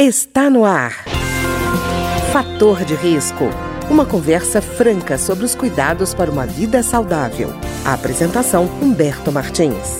Está no ar. Fator de risco. Uma conversa franca sobre os cuidados para uma vida saudável. A apresentação Humberto Martins.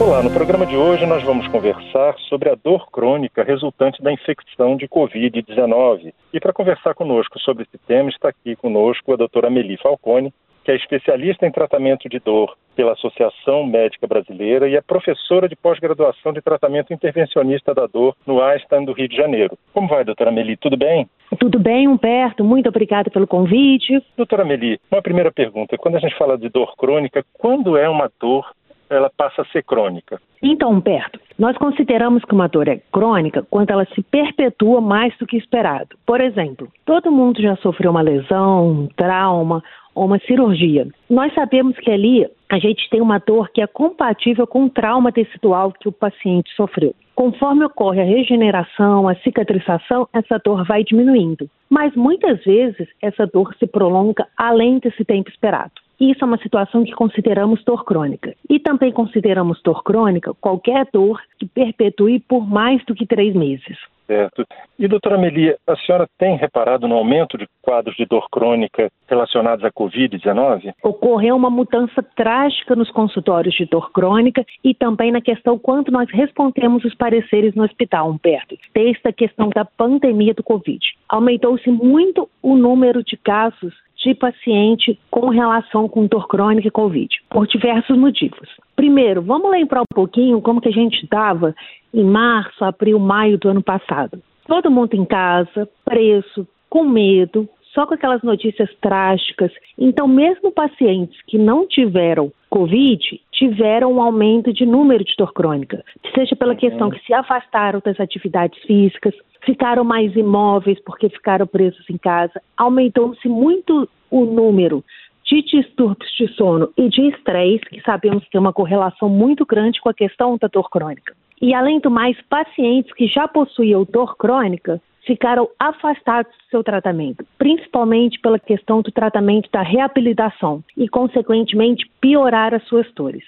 Olá, no programa de hoje nós vamos conversar sobre a dor crônica resultante da infecção de Covid-19. E para conversar conosco sobre esse tema está aqui conosco a doutora Amelie Falcone, que é especialista em tratamento de dor pela Associação Médica Brasileira e é professora de pós-graduação de tratamento intervencionista da dor no Einstein do Rio de Janeiro. Como vai, doutora Meli? Tudo bem? Tudo bem, Humberto. Muito obrigada pelo convite. Doutora Meli, uma primeira pergunta. Quando a gente fala de dor crônica, quando é uma dor ela passa a ser crônica? Então, Humberto, nós consideramos que uma dor é crônica quando ela se perpetua mais do que esperado. Por exemplo, todo mundo já sofreu uma lesão, um trauma ou uma cirurgia. Nós sabemos que ali a gente tem uma dor que é compatível com o trauma tecidual que o paciente sofreu. Conforme ocorre a regeneração, a cicatrização, essa dor vai diminuindo. Mas muitas vezes essa dor se prolonga além desse tempo esperado. Isso é uma situação que consideramos dor crônica. E também consideramos dor crônica qualquer dor que perpetue por mais do que três meses. Certo. E, doutora Melia, a senhora tem reparado no aumento de quadros de dor crônica relacionados à Covid-19? Ocorreu uma mudança trágica nos consultórios de dor crônica e também na questão quanto nós respondemos os pareceres no hospital, Humberto, desde a questão da pandemia do Covid. Aumentou-se muito o número de casos de paciente com relação com dor crônica e Covid, por diversos motivos. Primeiro, vamos lembrar um pouquinho como que a gente estava em março, abril, maio do ano passado. Todo mundo em casa, preso, com medo, só com aquelas notícias trágicas. Então, mesmo pacientes que não tiveram Covid tiveram um aumento de número de dor crônica, seja pela uhum. questão que se afastaram das atividades físicas, ficaram mais imóveis porque ficaram presos em casa, aumentou-se muito o número de distúrbios de sono e de estresse, que sabemos que tem uma correlação muito grande com a questão da dor crônica. E além do mais, pacientes que já possuíam dor crônica ficaram afastados do seu tratamento, principalmente pela questão do tratamento da reabilitação e, consequentemente, piorar as suas dores.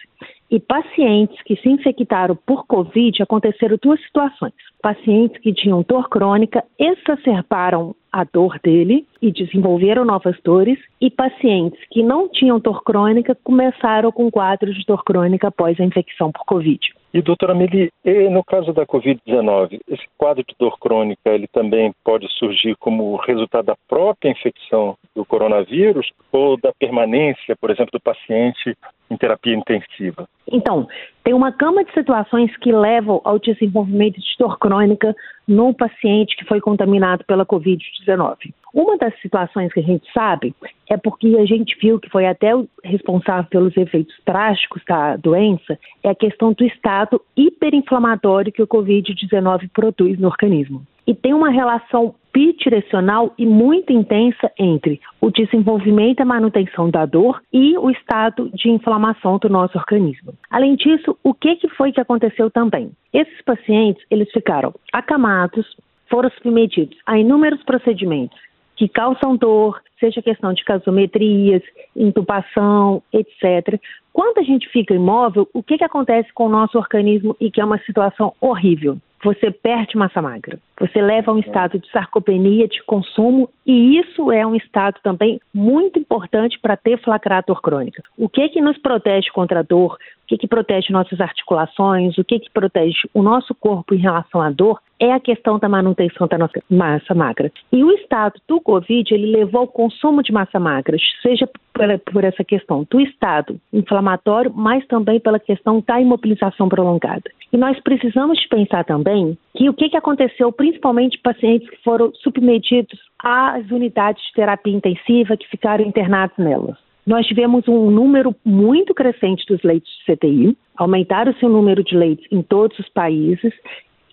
E pacientes que se infectaram por Covid aconteceram duas situações. Pacientes que tinham dor crônica exacerbaram a dor dele e desenvolveram novas dores, e pacientes que não tinham dor crônica começaram com quadros de dor crônica após a infecção por Covid. E doutora Meli, no caso da Covid-19, esse quadro de dor crônica, ele também pode surgir como resultado da própria infecção do coronavírus ou da permanência, por exemplo, do paciente em terapia intensiva? Então, tem uma gama de situações que levam ao desenvolvimento de dor crônica no paciente que foi contaminado pela Covid-19. Uma das situações que a gente sabe é porque a gente viu que foi até o responsável pelos efeitos trágicos da doença, é a questão do estado hiperinflamatório que o Covid-19 produz no organismo. E tem uma relação bidirecional e muito intensa entre o desenvolvimento e a manutenção da dor e o estado de inflamação do nosso organismo. Além disso, o que, que foi que aconteceu também? Esses pacientes, eles ficaram acamados, foram submetidos a inúmeros procedimentos que causam dor, seja questão de casometrias, intubação, etc. Quando a gente fica imóvel, o que, que acontece com o nosso organismo e que é uma situação horrível? Você perde massa magra, você leva a um estado de sarcopenia, de consumo, e isso é um estado também muito importante para ter flacrator crônica. O que que nos protege contra a dor? O que que protege nossas articulações? O que que protege o nosso corpo em relação à dor? é a questão da manutenção da nossa massa magra. E o estado do Covid, ele levou ao consumo de massa magra, seja por, essa questão do estado inflamatório, mas também pela questão da imobilização prolongada. E nós precisamos pensar também que o que, que aconteceu, principalmente pacientes que foram submetidos às unidades de terapia intensiva, que ficaram internados nelas. Nós tivemos um número muito crescente dos leitos de CTI, aumentaram-se o número de leitos em todos os países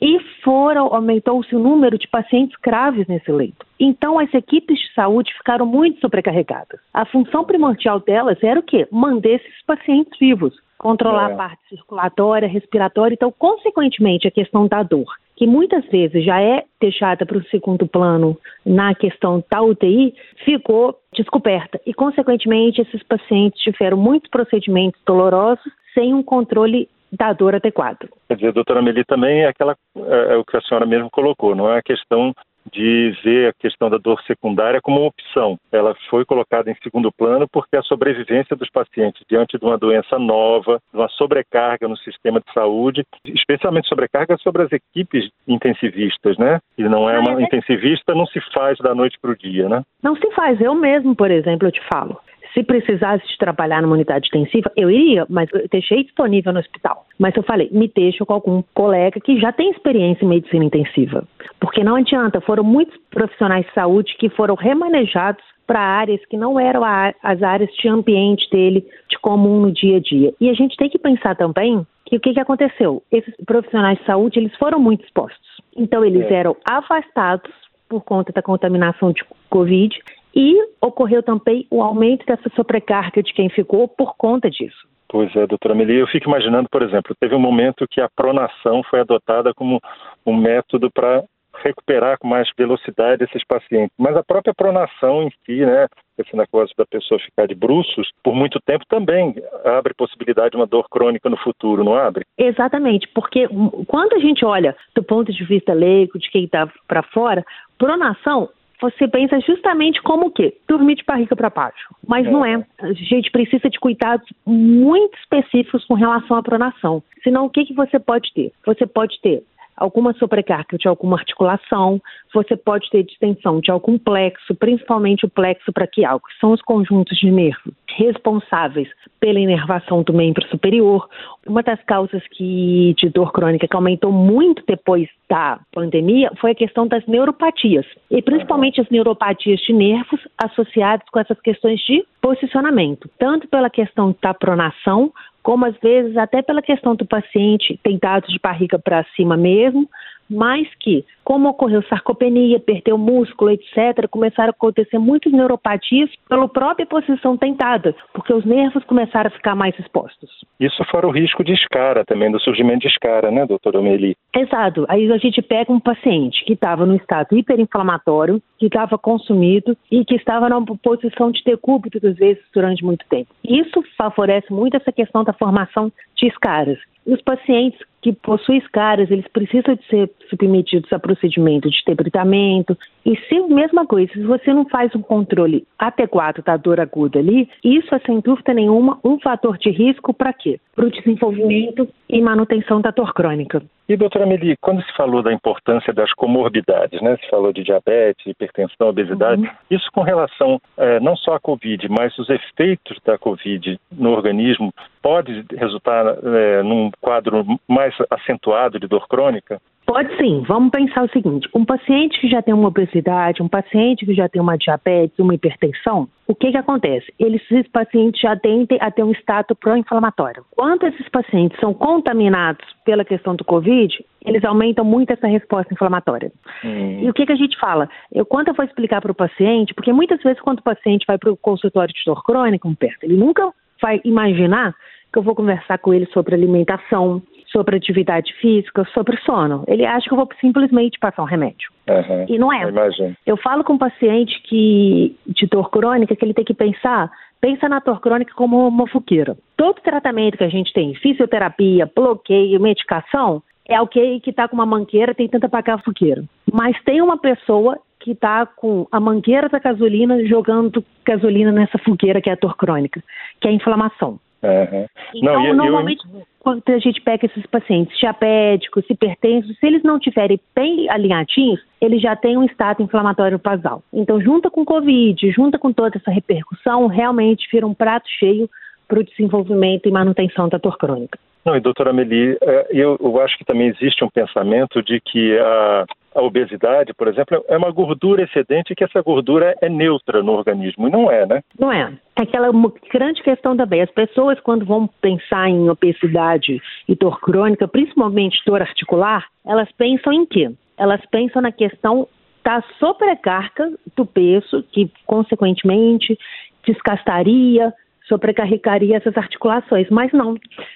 e foram aumentou-se o número de pacientes graves nesse leito. Então as equipes de saúde ficaram muito sobrecarregadas. A função primordial delas era o quê? Manter esses pacientes vivos, controlar é. a parte circulatória, respiratória, então consequentemente a questão da dor, que muitas vezes já é deixada para o segundo plano na questão da UTI, ficou descoberta e consequentemente esses pacientes tiveram muitos procedimentos dolorosos sem um controle da dor adequada. Quer dizer, doutora Meli, também é, aquela, é, é o que a senhora mesmo colocou, não é a questão de ver a questão da dor secundária como uma opção. Ela foi colocada em segundo plano porque a sobrevivência dos pacientes diante de uma doença nova, de uma sobrecarga no sistema de saúde, especialmente sobrecarga sobre as equipes intensivistas, né? E não é uma intensivista, não se faz da noite para o dia, né? Não se faz. Eu mesmo, por exemplo, eu te falo. Se precisasse de trabalhar numa unidade intensiva, eu iria, mas eu deixei disponível no hospital. Mas eu falei, me deixa com algum colega que já tem experiência em medicina intensiva. Porque não adianta, foram muitos profissionais de saúde que foram remanejados para áreas que não eram as áreas de ambiente dele, de comum no dia a dia. E a gente tem que pensar também que o que, que aconteceu? Esses profissionais de saúde, eles foram muito expostos. Então, eles é. eram afastados por conta da contaminação de Covid e ocorreu também o aumento dessa sobrecarga de quem ficou por conta disso. Pois é, doutora Meli, eu fico imaginando, por exemplo, teve um momento que a pronação foi adotada como um método para recuperar com mais velocidade esses pacientes. Mas a própria pronação em si, né, esse negócio da pessoa ficar de bruços por muito tempo também abre possibilidade de uma dor crônica no futuro, não abre? Exatamente, porque quando a gente olha do ponto de vista leigo, de quem está para fora, pronação você pensa justamente como o quê? Dormir de barriga para baixo. Mas é. não é. A gente precisa de cuidados muito específicos com relação à pronação. Senão, o que, que você pode ter? Você pode ter alguma sobrecarga de alguma articulação, você pode ter distensão de algum plexo, principalmente o plexo braquial, que são os conjuntos de nervos responsáveis pela inervação do membro superior. Uma das causas que, de dor crônica que aumentou muito depois da pandemia foi a questão das neuropatias, e principalmente as neuropatias de nervos associadas com essas questões de posicionamento, tanto pela questão da pronação, como às vezes até pela questão do paciente tentado de barriga para cima mesmo, mas que, como ocorreu sarcopenia, perdeu músculo, etc., começaram a acontecer muitas neuropatias pela própria posição tentada, porque os nervos começaram a ficar mais expostos. Isso fora o risco de escara também, do surgimento de escara, né, doutora Meli? Exato. Aí a gente pega um paciente que estava no estado hiperinflamatório, que estava consumido e que estava numa posição de decúbito, às vezes, durante muito tempo. Isso favorece muito essa questão da formação de escaras. Os pacientes que possuem escaras, eles precisam de ser submetidos a procedimento de debritamento. E se, mesma coisa, se você não faz um controle adequado da dor aguda ali, isso é sem dúvida nenhuma um fator de risco para quê? Para o desenvolvimento e manutenção da dor crônica. E, doutora Meli, quando se falou da importância das comorbidades, né? Se falou de diabetes, hipertensão, obesidade, uhum. isso com relação é, não só à Covid, mas os efeitos da Covid no organismo, pode resultar é, num quadro mais acentuado de dor crônica? Pode sim. Vamos pensar o seguinte: um paciente que já tem uma obesidade, um paciente que já tem uma diabetes, uma hipertensão, o que, que acontece? Eles, esses pacientes já tendem a ter um status pró-inflamatório. Quando esses pacientes são contaminados pela questão do Covid, eles aumentam muito essa resposta inflamatória. Hum. E o que, que a gente fala? Eu, quando eu vou explicar para o paciente, porque muitas vezes quando o paciente vai para o consultório de dor crônica, um perto, ele nunca vai imaginar que eu vou conversar com ele sobre alimentação, sobre atividade física, sobre sono. Ele acha que eu vou simplesmente passar um remédio. Uhum, e não é. Eu, eu falo com um paciente que, de dor crônica que ele tem que pensar, pensa na dor crônica como uma fogueira. Todo tratamento que a gente tem, fisioterapia, bloqueio, medicação, é alguém que está com uma mangueira tentando apagar a fogueira. Mas tem uma pessoa que está com a mangueira da gasolina jogando gasolina nessa fogueira que é a dor crônica, que é a inflamação. Uhum. Então, não, normalmente, eu... quando a gente pega esses pacientes diabéticos, hipertensos, se eles não tiverem bem alinhadinhos, eles já têm um estado inflamatório basal. Então, junta com Covid, junta com toda essa repercussão, realmente vira um prato cheio para o desenvolvimento e manutenção da dor crônica. Não, e doutora Meli, é, eu, eu acho que também existe um pensamento de que a, a obesidade, por exemplo, é uma gordura excedente que essa gordura é neutra no organismo. E não é, né? Não é. É aquela grande questão também. As pessoas, quando vão pensar em obesidade e dor crônica, principalmente dor articular, elas pensam em quê? Elas pensam na questão da sobrecarga do peso, que, consequentemente, desgastaria, sobrecarregaria essas articulações. Mas não,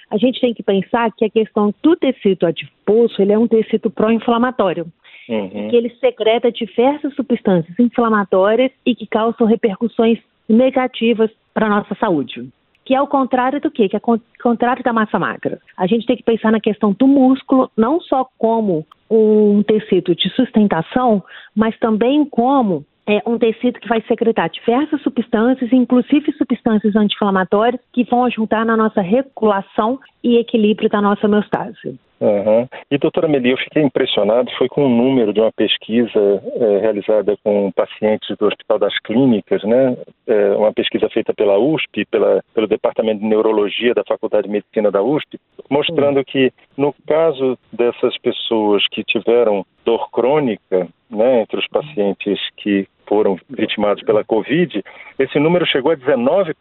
a gente tem que pensar que a questão do tecido adiposo, ele é um tecido pró-inflamatório. Uhum. Que ele secreta diversas substâncias inflamatórias e que causam repercussões negativas para a nossa saúde. que é o contrário do quê? Que é o contrário da massa magra. A gente tem que pensar na questão do músculo, não só como um tecido de sustentação, mas também como é um tecido que vai secretar diversas substâncias, inclusive substâncias anti-inflamatórias, que vão ajudar na nossa regulação e equilíbrio da nossa homeostase. Uhum. E, doutora Meli, eu fiquei impressionado, foi com o número de uma pesquisa é, realizada com pacientes do Hospital das Clínicas, né? É, uma pesquisa feita pela USP, pela, pelo Departamento de Neurologia da Faculdade de Medicina da USP, mostrando uhum. que, no caso dessas pessoas que tiveram dor crônica, né, entre os pacientes que foram vitimados pela Covid, esse número chegou a 19%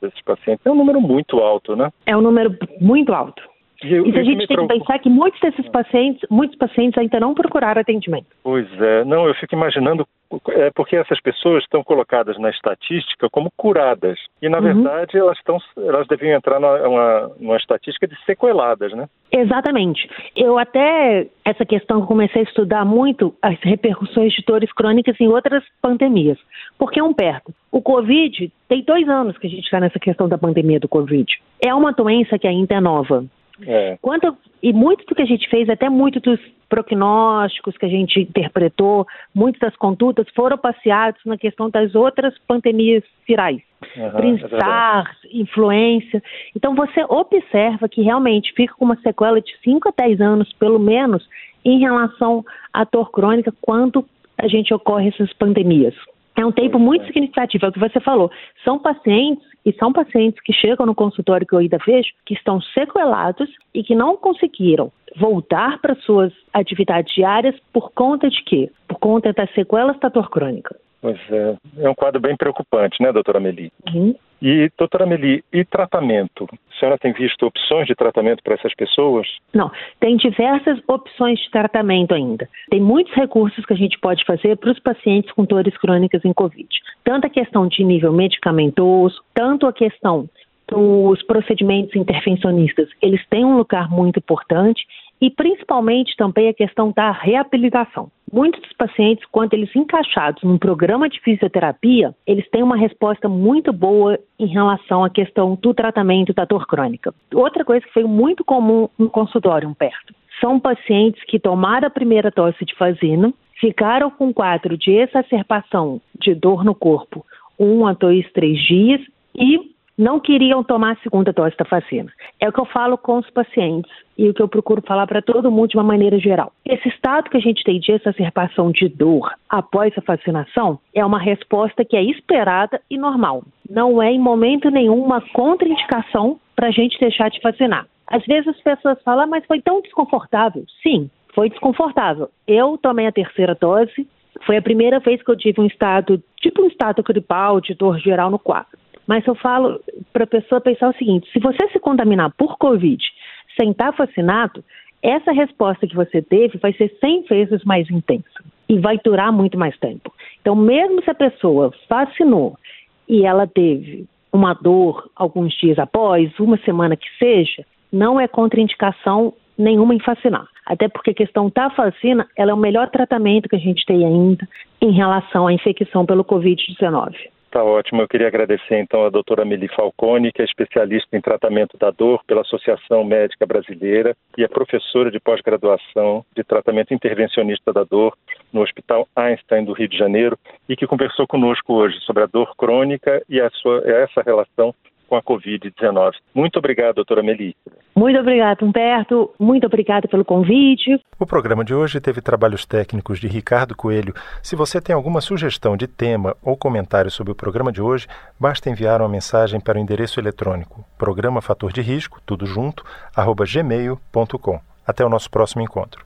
desses pacientes. É um número muito alto, né? É um número muito alto. E, e a gente tem que pensar que muitos desses pacientes, muitos pacientes ainda não procuraram atendimento. Pois é, não, eu fico imaginando é porque essas pessoas estão colocadas na estatística como curadas e na uhum. verdade elas estão elas deviam entrar numa, numa estatística de sequeladas, né? Exatamente. Eu até essa questão comecei a estudar muito as repercussões de dores crônicas em outras pandemias, porque um perto. O Covid tem dois anos que a gente está nessa questão da pandemia do Covid. É uma doença que ainda é nova. É. Quanto, e muito do que a gente fez, até muito dos prognósticos que a gente interpretou, muitas das condutas foram passeados na questão das outras pandemias virais. Uhum, SARS, é influência. Então você observa que realmente fica com uma sequela de 5 a 10 anos, pelo menos, em relação à dor crônica, quando a gente ocorre essas pandemias. É um tempo muito significativo, é o que você falou. São pacientes, e são pacientes que chegam no consultório que eu ainda vejo, que estão sequelados e que não conseguiram voltar para suas atividades diárias por conta de quê? Por conta das sequelas da dor crônica. Pois é, é um quadro bem preocupante, né, doutora Meli? Uhum. E, doutora Meli, e tratamento? A senhora tem visto opções de tratamento para essas pessoas? Não, tem diversas opções de tratamento ainda. Tem muitos recursos que a gente pode fazer para os pacientes com dores crônicas em Covid. Tanto a questão de nível medicamentoso, tanto a questão dos procedimentos intervencionistas, eles têm um lugar muito importante e principalmente também a questão da reabilitação. Muitos dos pacientes, quando eles encaixados num programa de fisioterapia, eles têm uma resposta muito boa em relação à questão do tratamento da dor crônica. Outra coisa que foi muito comum no consultório, perto, são pacientes que tomaram a primeira dose de fazina, ficaram com quadro de exacerbação de dor no corpo um a dois, três dias e não queriam tomar a segunda dose da vacina. É o que eu falo com os pacientes e o que eu procuro falar para todo mundo de uma maneira geral. Esse estado que a gente tem de exacerbação de dor após a vacinação é uma resposta que é esperada e normal. Não é em momento nenhum uma contraindicação para a gente deixar de vacinar. Às vezes as pessoas falam, mas foi tão desconfortável. Sim, foi desconfortável. Eu tomei a terceira dose, foi a primeira vez que eu tive um estado, tipo um estado gripal, de dor geral no quadro. Mas eu falo para a pessoa pensar o seguinte: se você se contaminar por Covid sem estar vacinado, essa resposta que você teve vai ser 100 vezes mais intensa e vai durar muito mais tempo. Então, mesmo se a pessoa vacinou e ela teve uma dor alguns dias após, uma semana que seja, não é contraindicação nenhuma em vacinar. Até porque a questão da vacina, ela é o melhor tratamento que a gente tem ainda em relação à infecção pelo Covid-19. Tá ótimo. Eu queria agradecer então a doutora Meli Falcone, que é especialista em tratamento da dor pela Associação Médica Brasileira e é professora de pós-graduação de tratamento intervencionista da dor no Hospital Einstein do Rio de Janeiro e que conversou conosco hoje sobre a dor crônica e sua, essa relação com a Covid-19. Muito obrigado, doutora Meli. Muito obrigado, Humberto. Muito obrigada pelo convite. O programa de hoje teve trabalhos técnicos de Ricardo Coelho. Se você tem alguma sugestão de tema ou comentário sobre o programa de hoje, basta enviar uma mensagem para o endereço eletrônico programa fator de risco, tudo junto, arroba gmail.com. Até o nosso próximo encontro.